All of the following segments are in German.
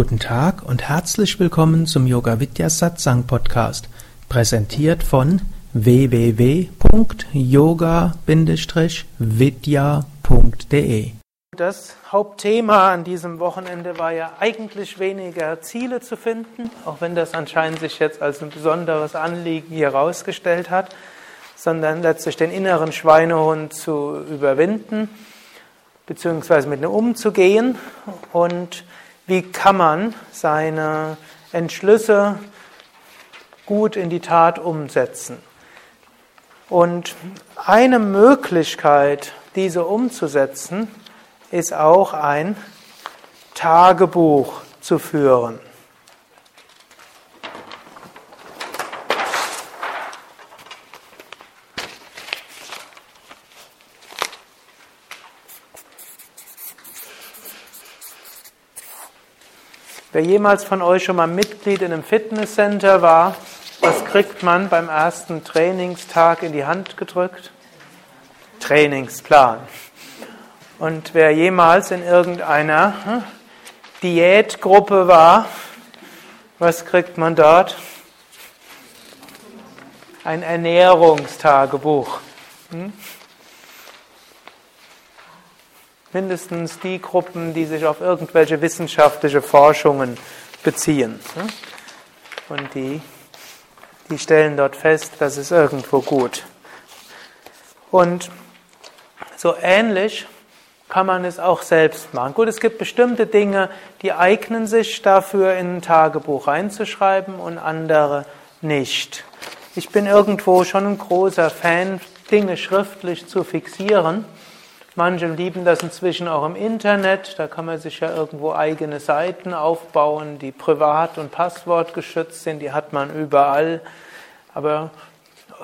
Guten Tag und herzlich willkommen zum Yoga Vidya Satsang Podcast, präsentiert von www.yoga-vidya.de. Das Hauptthema an diesem Wochenende war ja eigentlich weniger Ziele zu finden, auch wenn das anscheinend sich jetzt als ein besonderes Anliegen hier herausgestellt hat, sondern letztlich den inneren Schweinehund zu überwinden, beziehungsweise mit ihm umzugehen und wie kann man seine Entschlüsse gut in die Tat umsetzen. Und eine Möglichkeit, diese umzusetzen, ist auch ein Tagebuch zu führen. Wer jemals von euch schon mal Mitglied in einem Fitnesscenter war, was kriegt man beim ersten Trainingstag in die Hand gedrückt? Trainingsplan. Und wer jemals in irgendeiner hm, Diätgruppe war, was kriegt man dort? Ein Ernährungstagebuch. Hm? Mindestens die Gruppen, die sich auf irgendwelche wissenschaftliche Forschungen beziehen. Und die die stellen dort fest, das ist irgendwo gut. Und so ähnlich kann man es auch selbst machen. Gut, es gibt bestimmte Dinge, die eignen sich dafür, in ein Tagebuch reinzuschreiben und andere nicht. Ich bin irgendwo schon ein großer Fan, Dinge schriftlich zu fixieren. Manche lieben das inzwischen auch im Internet. Da kann man sich ja irgendwo eigene Seiten aufbauen, die privat und passwortgeschützt sind. Die hat man überall. Aber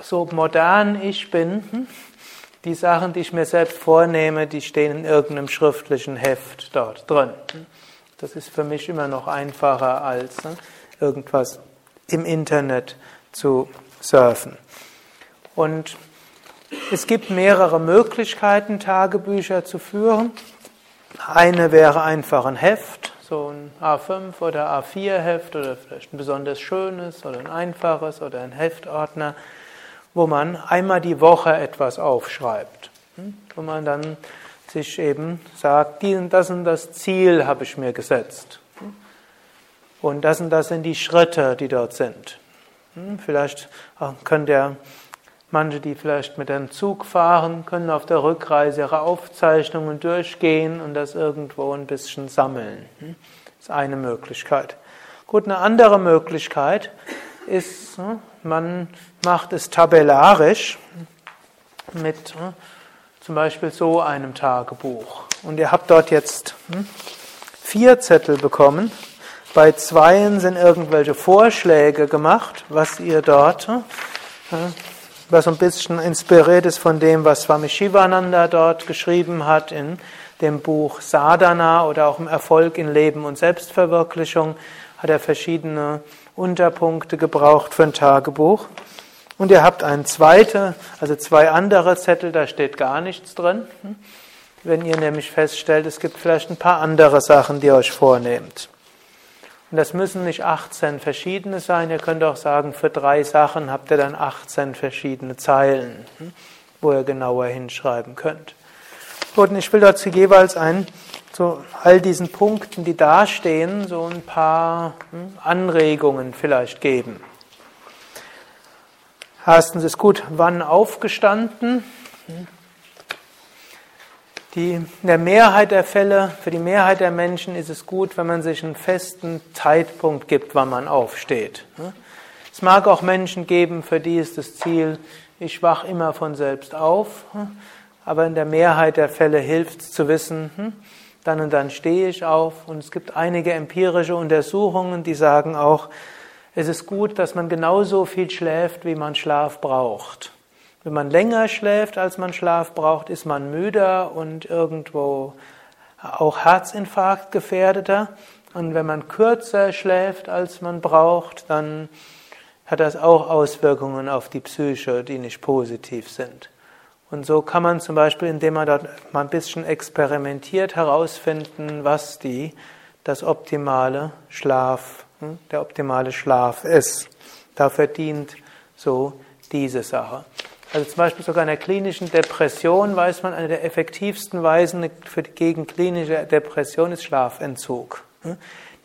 so modern ich bin, hm, die Sachen, die ich mir selbst vornehme, die stehen in irgendeinem schriftlichen Heft dort drin. Das ist für mich immer noch einfacher als hm, irgendwas im Internet zu surfen. Und es gibt mehrere Möglichkeiten, Tagebücher zu führen. Eine wäre einfach ein Heft, so ein A5 oder A4-Heft oder vielleicht ein besonders schönes oder ein einfaches oder ein Heftordner, wo man einmal die Woche etwas aufschreibt. Hm? Wo man dann sich eben sagt, das und das Ziel habe ich mir gesetzt. Hm? Und das und das sind die Schritte, die dort sind. Hm? Vielleicht könnt ihr Manche, die vielleicht mit einem Zug fahren, können auf der Rückreise ihre Aufzeichnungen durchgehen und das irgendwo ein bisschen sammeln. Das hm? ist eine Möglichkeit. Gut, eine andere Möglichkeit ist, hm, man macht es tabellarisch mit hm, zum Beispiel so einem Tagebuch. Und ihr habt dort jetzt vier Zettel bekommen. Bei zweien sind irgendwelche Vorschläge gemacht, was ihr dort was ein bisschen inspiriert ist von dem, was Swami Shivananda dort geschrieben hat in dem Buch Sadhana oder auch im Erfolg in Leben und Selbstverwirklichung, hat er verschiedene Unterpunkte gebraucht für ein Tagebuch. Und ihr habt ein zweite, also zwei andere Zettel, da steht gar nichts drin. Wenn ihr nämlich feststellt, es gibt vielleicht ein paar andere Sachen, die ihr euch vornehmt. Und das müssen nicht 18 verschiedene sein. Ihr könnt auch sagen, für drei Sachen habt ihr dann 18 verschiedene Zeilen, hm, wo ihr genauer hinschreiben könnt. Gut, und ich will dazu jeweils ein, so all diesen Punkten, die da stehen, so ein paar hm, Anregungen vielleicht geben. Erstens ist gut, wann aufgestanden? Die, in der Mehrheit der Fälle, für die Mehrheit der Menschen ist es gut, wenn man sich einen festen Zeitpunkt gibt, wann man aufsteht. Es mag auch Menschen geben, für die ist das Ziel, ich wach immer von selbst auf, aber in der Mehrheit der Fälle hilft es zu wissen, dann und dann stehe ich auf. Und es gibt einige empirische Untersuchungen, die sagen auch, es ist gut, dass man genauso viel schläft, wie man Schlaf braucht. Wenn man länger schläft, als man Schlaf braucht, ist man müder und irgendwo auch Herzinfarkt gefährdeter. Und wenn man kürzer schläft, als man braucht, dann hat das auch Auswirkungen auf die Psyche, die nicht positiv sind. Und so kann man zum Beispiel, indem man dort mal ein bisschen experimentiert, herausfinden, was die das optimale Schlaf, hm, der optimale Schlaf ist. Dafür dient so diese Sache. Also zum Beispiel sogar in der klinischen Depression weiß man, eine der effektivsten Weisen für gegen klinische Depression ist Schlafentzug. Hm,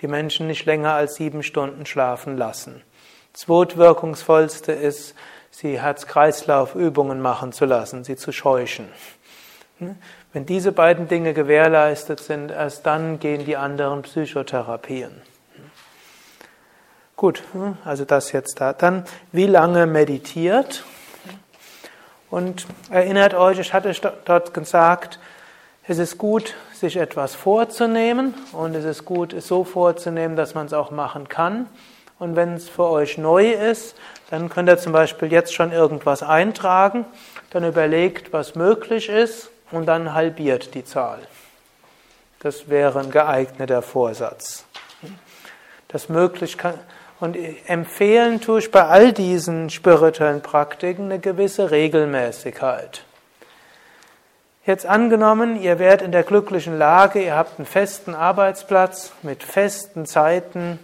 die Menschen nicht länger als sieben Stunden schlafen lassen. Zweitwirkungsvollste ist, sie Herz-Kreislauf-Übungen machen zu lassen, sie zu scheuchen. Hm? Wenn diese beiden Dinge gewährleistet sind, erst dann gehen die anderen Psychotherapien. Gut, hm? also das jetzt da. Dann, wie lange meditiert? Und erinnert euch, ich hatte dort gesagt, es ist gut, sich etwas vorzunehmen und es ist gut, es so vorzunehmen, dass man es auch machen kann. Und wenn es für euch neu ist, dann könnt ihr zum Beispiel jetzt schon irgendwas eintragen, dann überlegt, was möglich ist und dann halbiert die Zahl. Das wäre ein geeigneter Vorsatz. Das möglich kann, und empfehlen tue ich bei all diesen spirituellen Praktiken eine gewisse Regelmäßigkeit. Jetzt angenommen, ihr werdet in der glücklichen Lage, ihr habt einen festen Arbeitsplatz mit festen Zeiten,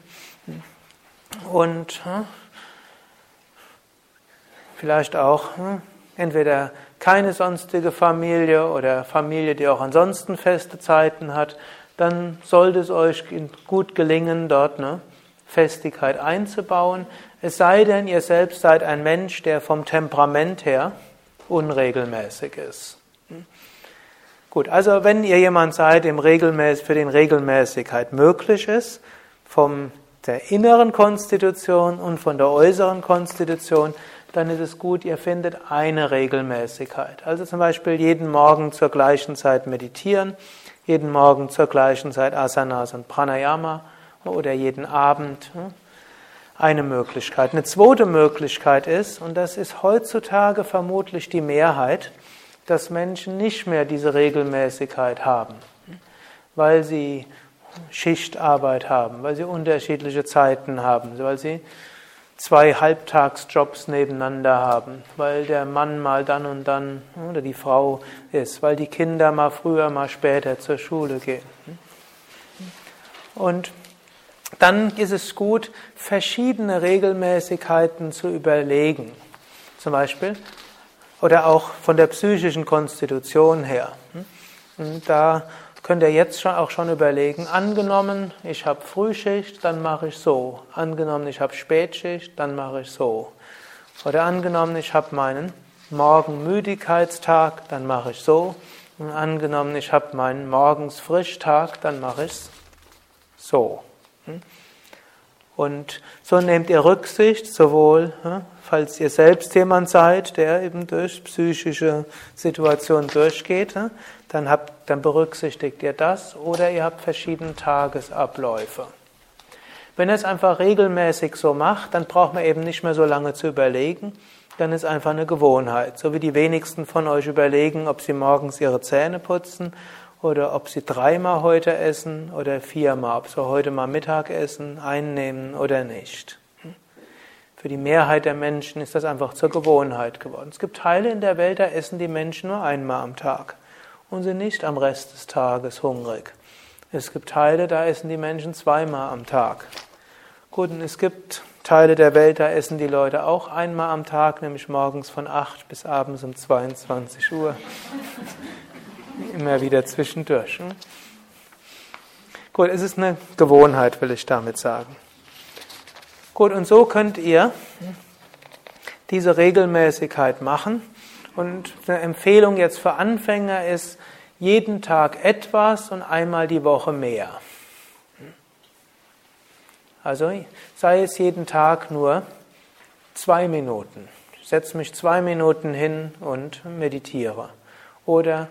und hm, vielleicht auch hm, entweder keine sonstige Familie oder Familie, die auch ansonsten feste Zeiten hat, dann sollte es euch gut gelingen, dort eine Festigkeit einzubauen. Es sei denn, ihr selbst seid ein Mensch, der vom Temperament her unregelmäßig ist. Hm. Gut, also wenn ihr jemand seid, dem regelmäßig, für den Regelmäßigkeit möglich ist, vom der inneren Konstitution und von der äußeren Konstitution, dann ist es gut, ihr findet eine Regelmäßigkeit. Also zum Beispiel jeden Morgen zur gleichen Zeit meditieren, jeden Morgen zur gleichen Zeit Asanas und Pranayama oder jeden Abend. Eine Möglichkeit. Eine zweite Möglichkeit ist, und das ist heutzutage vermutlich die Mehrheit, dass Menschen nicht mehr diese Regelmäßigkeit haben, weil sie Schichtarbeit haben, weil sie unterschiedliche Zeiten haben, weil sie zwei Halbtagsjobs nebeneinander haben, weil der Mann mal dann und dann oder die Frau ist, weil die Kinder mal früher, mal später zur Schule gehen. Und dann ist es gut, verschiedene Regelmäßigkeiten zu überlegen. Zum Beispiel, oder auch von der psychischen Konstitution her. Und da könnt ihr jetzt schon auch schon überlegen, angenommen, ich habe Frühschicht, dann mache ich so. Angenommen, ich habe Spätschicht, dann mache ich so. Oder angenommen, ich habe meinen Morgenmüdigkeitstag, dann mache ich so. Und angenommen, ich habe meinen Morgensfrischtag, dann mache ich so. Und so nehmt ihr Rücksicht, sowohl falls ihr selbst jemand seid, der eben durch psychische Situationen durchgeht, dann, habt, dann berücksichtigt ihr das oder ihr habt verschiedene Tagesabläufe. Wenn ihr es einfach regelmäßig so macht, dann braucht man eben nicht mehr so lange zu überlegen, dann ist einfach eine Gewohnheit. So wie die wenigsten von euch überlegen, ob sie morgens ihre Zähne putzen oder ob sie dreimal heute essen oder viermal, ob sie heute mal Mittag essen, einnehmen oder nicht. Für die Mehrheit der Menschen ist das einfach zur Gewohnheit geworden. Es gibt Teile in der Welt, da essen die Menschen nur einmal am Tag und sind nicht am Rest des Tages hungrig. Es gibt Teile, da essen die Menschen zweimal am Tag. Gut, und es gibt Teile der Welt, da essen die Leute auch einmal am Tag, nämlich morgens von 8 bis abends um 22 Uhr. Immer wieder zwischendurch. Hm? Gut, es ist eine Gewohnheit, will ich damit sagen. Gut, und so könnt ihr diese Regelmäßigkeit machen. Und eine Empfehlung jetzt für Anfänger ist, jeden Tag etwas und einmal die Woche mehr. Also sei es jeden Tag nur zwei Minuten. Ich setze mich zwei Minuten hin und meditiere. Oder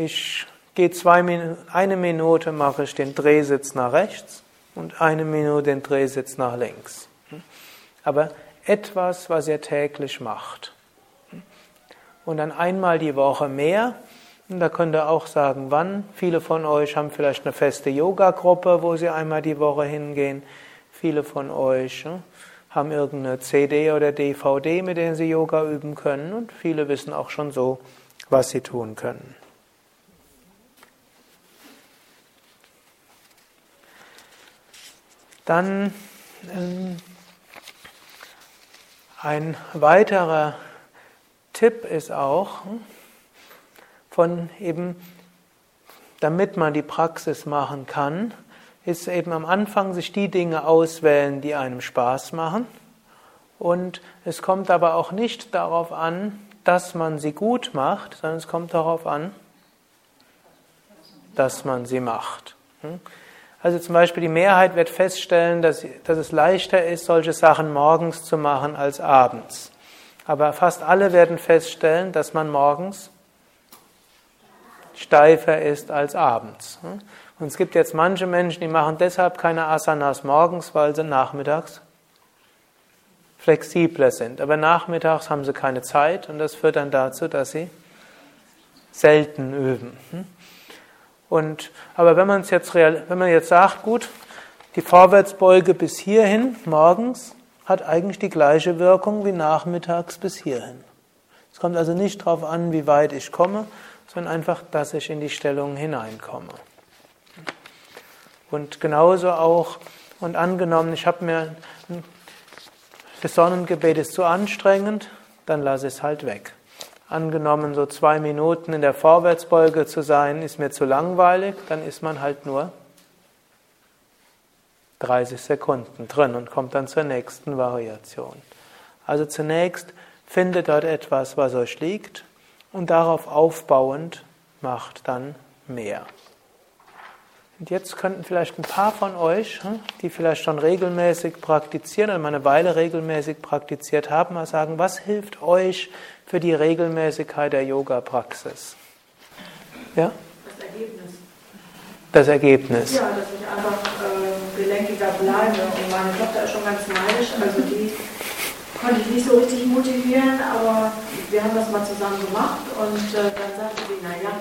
ich gehe zwei Minuten, eine Minute mache ich den Drehsitz nach rechts und eine Minute den Drehsitz nach links. Aber etwas, was ihr täglich macht und dann einmal die Woche mehr. Und da könnt ihr auch sagen, wann. Viele von euch haben vielleicht eine feste Yoga-Gruppe, wo sie einmal die Woche hingehen. Viele von euch ne, haben irgendeine CD oder DVD, mit denen sie Yoga üben können. Und viele wissen auch schon so, was sie tun können. Dann ähm, ein weiterer Tipp ist auch hm, von eben, damit man die Praxis machen kann, ist eben am Anfang sich die Dinge auswählen, die einem Spaß machen. Und es kommt aber auch nicht darauf an, dass man sie gut macht, sondern es kommt darauf an, dass man sie macht. Also zum Beispiel die Mehrheit wird feststellen, dass, dass es leichter ist, solche Sachen morgens zu machen als abends. Aber fast alle werden feststellen, dass man morgens steifer ist als abends. Und es gibt jetzt manche Menschen, die machen deshalb keine Asanas morgens, weil sie nachmittags flexibler sind. Aber nachmittags haben sie keine Zeit und das führt dann dazu, dass sie selten üben. Und, aber wenn man es jetzt real, wenn man jetzt sagt, gut, die Vorwärtsbeuge bis hierhin morgens hat eigentlich die gleiche Wirkung wie nachmittags bis hierhin. Es kommt also nicht darauf an, wie weit ich komme, sondern einfach, dass ich in die Stellung hineinkomme. Und genauso auch, und angenommen, ich habe mir, das Sonnengebet ist zu anstrengend, dann lasse ich es halt weg. Angenommen, so zwei Minuten in der Vorwärtsbeuge zu sein, ist mir zu langweilig, dann ist man halt nur 30 Sekunden drin und kommt dann zur nächsten Variation. Also zunächst findet dort etwas, was euch liegt und darauf aufbauend macht dann mehr. Und jetzt könnten vielleicht ein paar von euch, hm, die vielleicht schon regelmäßig praktizieren oder mal eine Weile regelmäßig praktiziert haben, mal sagen, was hilft euch für die Regelmäßigkeit der Yoga-Praxis? Ja? Das Ergebnis. Das Ergebnis. Ja, dass ich einfach äh, gelenkiger bleibe. Und meine Tochter ist schon ganz neidisch, also die konnte ich nicht so richtig motivieren, aber wir haben das mal zusammen gemacht und äh, dann sagte sie, naja,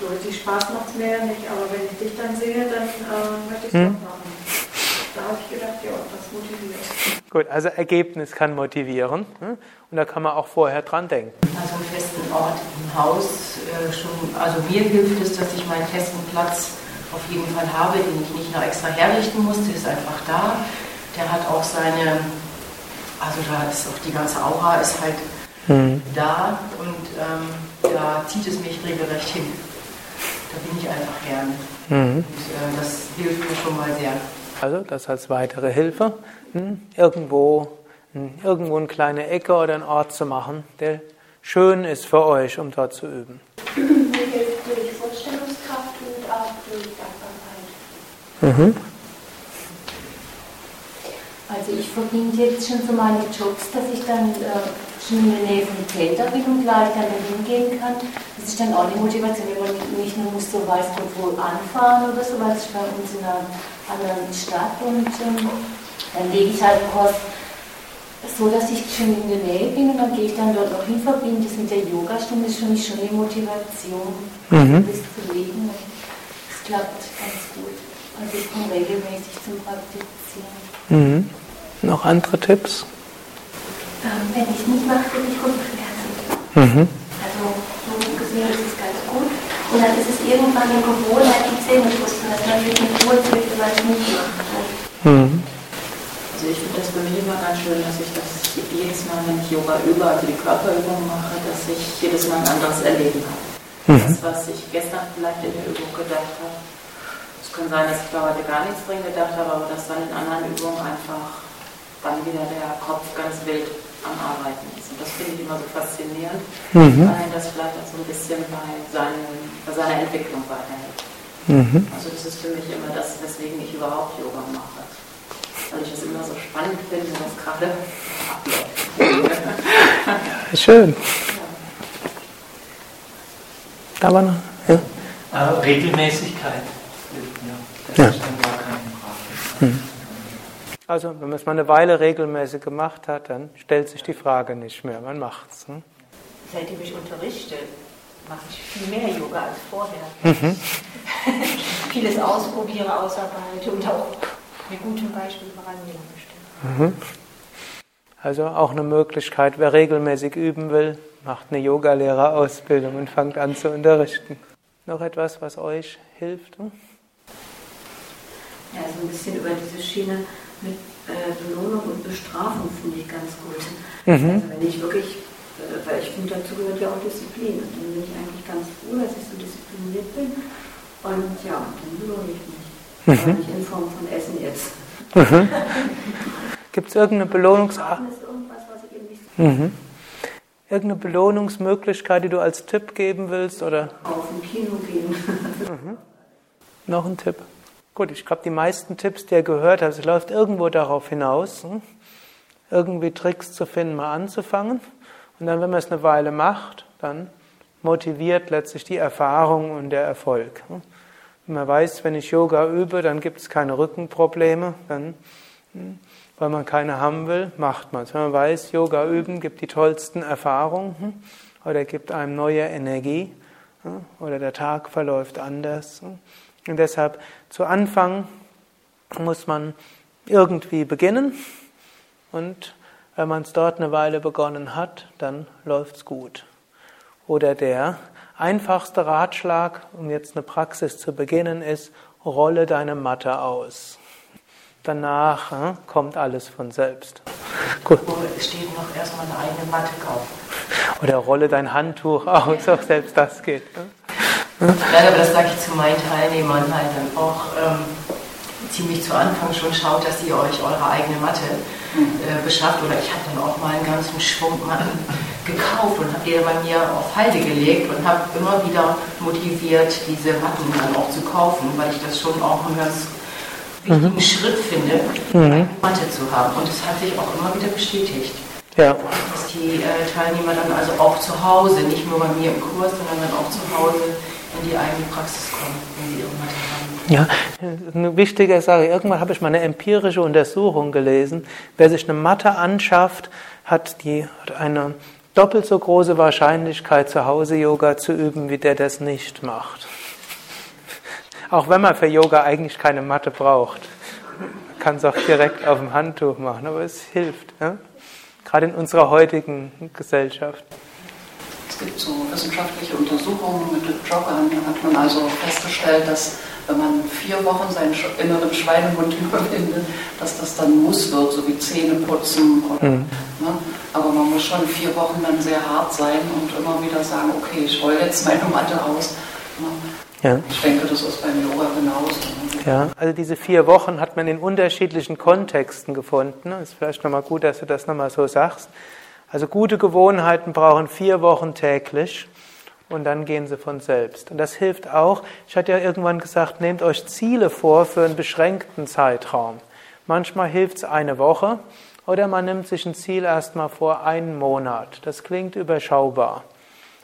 so richtig Spaß macht es mir ja nicht, aber wenn ich dich dann sehe, dann äh, möchte ich es hm. doch machen. Da habe ich gedacht, ja, das motiviert. Gut, also Ergebnis kann motivieren hm? und da kann man auch vorher dran denken. Also einen festen Ort im Haus, äh, schon, also mir hilft es, dass ich meinen festen Platz auf jeden Fall habe, den ich nicht noch extra herrichten muss, der ist einfach da. Der hat auch seine, also da ist auch die ganze Aura ist halt mhm. da und ähm, da zieht es mich regelrecht hin. Da bin ich einfach gern. Mhm. Und äh, das hilft mir schon mal sehr. Also das als weitere Hilfe, hm, irgendwo, hm, irgendwo eine kleine Ecke oder einen Ort zu machen, der schön ist für euch, um dort zu üben. Mir hilft durch Vorstellungskraft und auch durch Dankbarkeit. Mhm. Also ich verbinde jetzt schon so meine Jobs, dass ich dann äh, schon in der Nähe von Täter bin und gleich dann hingehen kann. Das ist dann auch eine Motivation, wenn man nicht nur muss so weiß wo anfahren oder so, weil es bei uns in einer anderen Stadt und ähm, dann lege ich halt Kost so, dass ich schon in der Nähe bin und dann gehe ich dann dort auch hin, verbinde das mit der Yogastunde, ist für mich schon eine Motivation, mhm. das zu legen. Es klappt ganz gut. Also ich komme regelmäßig zum Praktizieren. Mhm. Noch andere Tipps? Ähm, wenn ich nicht mache, bin ich Rückenschmerzen. Mhm. Also so gesehen ist es ganz gut. Und dann ist es irgendwann eine Gewohnheit, die Zähne putzen, dass man sich nicht wohlfühlt, wenn man es nicht macht. Mhm. Also ich finde das für mich immer ganz schön, dass ich das jedes Mal, wenn ich Yoga übe, also die Körperübung mache, dass ich jedes Mal ein anderes Erleben habe. Mhm. Das, was ich gestern vielleicht in der Übung gedacht habe. Es kann sein, dass ich da heute gar nichts drin gedacht habe, aber dass dann in anderen Übungen einfach dann wieder der Kopf ganz wild am Arbeiten ist. Und das finde ich immer so faszinierend, mhm. weil das vielleicht auch so ein bisschen bei, seinen, bei seiner Entwicklung weiterhilft. Mhm. Also das ist für mich immer das, weswegen ich überhaupt Yoga mache. Weil ich das immer so spannend finde, was gerade abläuft. ja, schön. Ja. Da war noch. Ja. Also Regelmäßigkeit. Ja. Das ist dann gar keine Frage. Mhm. Also, wenn man es mal eine Weile regelmäßig gemacht hat, dann stellt sich die Frage nicht mehr, man macht es. Hm? Seitdem ich unterrichte, mache ich viel mehr Yoga als vorher. Mhm. Vieles ausprobiere, ausarbeite und auch mit gutem Beispiel vorangehen möchte. Mhm. Also auch eine Möglichkeit, wer regelmäßig üben will, macht eine Yogalehrerausbildung und fängt an zu unterrichten. Noch etwas, was euch hilft? Hm? Ja, also ein bisschen über diese Schiene mit äh, Belohnung und Bestrafung, finde ich ganz gut. Mhm. Also wenn ich wirklich, äh, weil ich finde, dazu gehört ja auch Disziplin. Und dann bin ich eigentlich ganz froh, dass ich so diszipliniert bin. Und ja, dann belohne ich mich. Mhm. Aber nicht in Form von Essen jetzt. Mhm. Gibt es irgendeine Belohnungsart? Mhm. Irgendeine Belohnungsmöglichkeit, die du als Tipp geben willst? Oder? Auf ein Kino gehen. mhm. Noch ein Tipp. Gut, ich glaube, die meisten Tipps, die ihr gehört habt, es läuft irgendwo darauf hinaus, hm? irgendwie Tricks zu finden, mal anzufangen. Und dann, wenn man es eine Weile macht, dann motiviert letztlich die Erfahrung und der Erfolg. Hm? Wenn man weiß, wenn ich Yoga übe, dann gibt es keine Rückenprobleme, dann, hm, weil man keine haben will, macht man es. Wenn man weiß, Yoga üben gibt die tollsten Erfahrungen oder gibt einem neue Energie oder der Tag verläuft anders. Und deshalb zu Anfang muss man irgendwie beginnen und wenn man es dort eine Weile begonnen hat, dann läuft es gut. Oder der einfachste Ratschlag, um jetzt eine Praxis zu beginnen, ist, rolle deine Matte aus. Danach äh, kommt alles von selbst. Gut. Es steht noch erstmal eine eigene Matte kaufen. Oder rolle dein Handtuch aus, auch selbst das geht. Ne? Nein, aber das sage ich zu meinen Teilnehmern halt dann auch ähm, ziemlich zu Anfang schon, schaut, dass ihr euch eure eigene Matte äh, beschafft. Oder ich habe dann auch mal einen ganzen Schwung Matten gekauft und habe die bei mir auf Halde gelegt und habe immer wieder motiviert, diese Matten dann auch zu kaufen, weil ich das schon auch einen ganz wichtigen mhm. Schritt finde, mhm. eine Matte zu haben. Und es hat sich auch immer wieder bestätigt. Ja. Dass die äh, Teilnehmer dann also auch zu Hause, nicht nur bei mir im Kurs, sondern dann auch zu Hause in die eigene Praxis kommen, wenn sie irgendwas haben. Ja, eine wichtige Sache. Irgendwann habe ich mal eine empirische Untersuchung gelesen. Wer sich eine Matte anschafft, hat, die, hat eine doppelt so große Wahrscheinlichkeit, zu Hause Yoga zu üben, wie der das nicht macht. Auch wenn man für Yoga eigentlich keine Matte braucht. Man kann es auch direkt auf dem Handtuch machen, aber es hilft. Ja? Gerade in unserer heutigen Gesellschaft. Es gibt so wissenschaftliche Untersuchungen mit Joggern. Da hat man also festgestellt, dass wenn man vier Wochen seinen inneren Schweinehund überwindet, dass das dann muss wird, so wie Zähne putzen. Oder, mhm. ne? Aber man muss schon vier Wochen dann sehr hart sein und immer wieder sagen, okay, ich roll jetzt meine Matte aus. Ne? Ja. Ich denke, das ist beim Yoga genauso. Ne? Ja, also diese vier Wochen hat man in unterschiedlichen Kontexten gefunden. Es ist vielleicht nochmal gut, dass du das nochmal so sagst. Also gute Gewohnheiten brauchen vier Wochen täglich und dann gehen sie von selbst. Und das hilft auch. Ich hatte ja irgendwann gesagt, nehmt euch Ziele vor für einen beschränkten Zeitraum. Manchmal hilft es eine Woche oder man nimmt sich ein Ziel erstmal vor einen Monat. Das klingt überschaubar.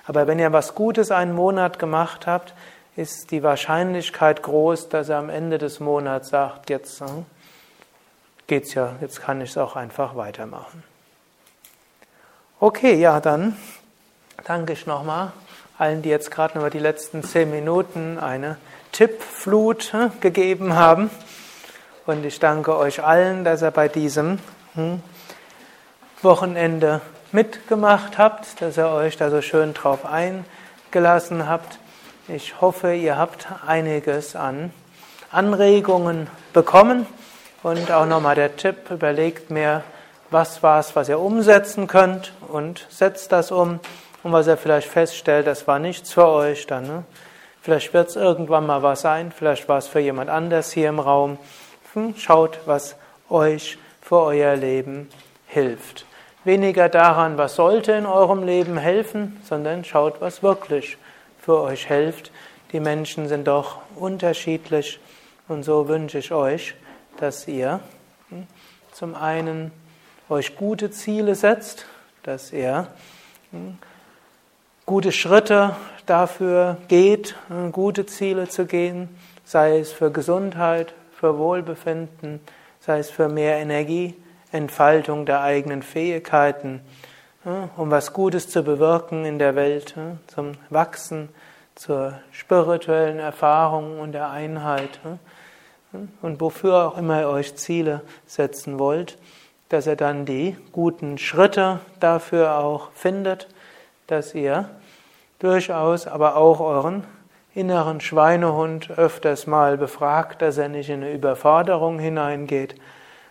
Aber wenn ihr was Gutes einen Monat gemacht habt, ist die Wahrscheinlichkeit groß, dass er am Ende des Monats sagt, jetzt hm, geht's ja, jetzt kann ich es auch einfach weitermachen. Okay, ja, dann danke ich nochmal allen, die jetzt gerade über die letzten zehn Minuten eine Tippflut hm, gegeben haben. Und ich danke euch allen, dass ihr bei diesem hm, Wochenende mitgemacht habt, dass ihr euch da so schön drauf eingelassen habt. Ich hoffe, ihr habt einiges an Anregungen bekommen. Und auch nochmal der Tipp, überlegt mir, was war es, was ihr umsetzen könnt und setzt das um. Und was ihr vielleicht feststellt, das war nichts für euch, dann ne? vielleicht wird es irgendwann mal was sein, vielleicht war es für jemand anders hier im Raum. Hm, schaut, was euch für euer Leben hilft. Weniger daran, was sollte in eurem Leben helfen, sondern schaut, was wirklich für euch hilft. Die Menschen sind doch unterschiedlich und so wünsche ich euch, dass ihr hm, zum einen euch gute Ziele setzt, dass ihr hm, gute Schritte dafür geht, hm, gute Ziele zu gehen, sei es für Gesundheit, für Wohlbefinden, sei es für mehr Energie, Entfaltung der eigenen Fähigkeiten, hm, um was Gutes zu bewirken in der Welt, zum Wachsen, zur spirituellen Erfahrung und der Einheit. Und wofür auch immer ihr euch Ziele setzen wollt dass er dann die guten Schritte dafür auch findet, dass ihr durchaus aber auch euren inneren Schweinehund öfters mal befragt, dass er nicht in eine Überforderung hineingeht,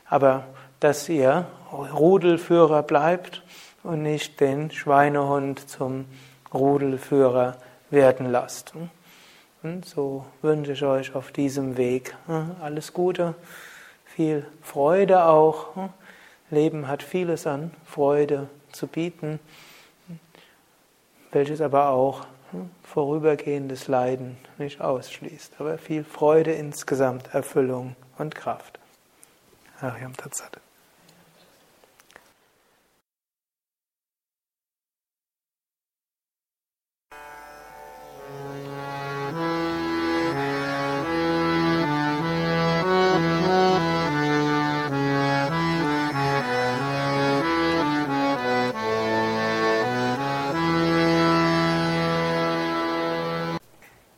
aber dass ihr Rudelführer bleibt und nicht den Schweinehund zum Rudelführer werden lasst. Und so wünsche ich euch auf diesem Weg alles Gute, viel Freude auch. Leben hat vieles an Freude zu bieten, welches aber auch vorübergehendes Leiden nicht ausschließt, aber viel Freude insgesamt, Erfüllung und Kraft. Ariam Tatsat.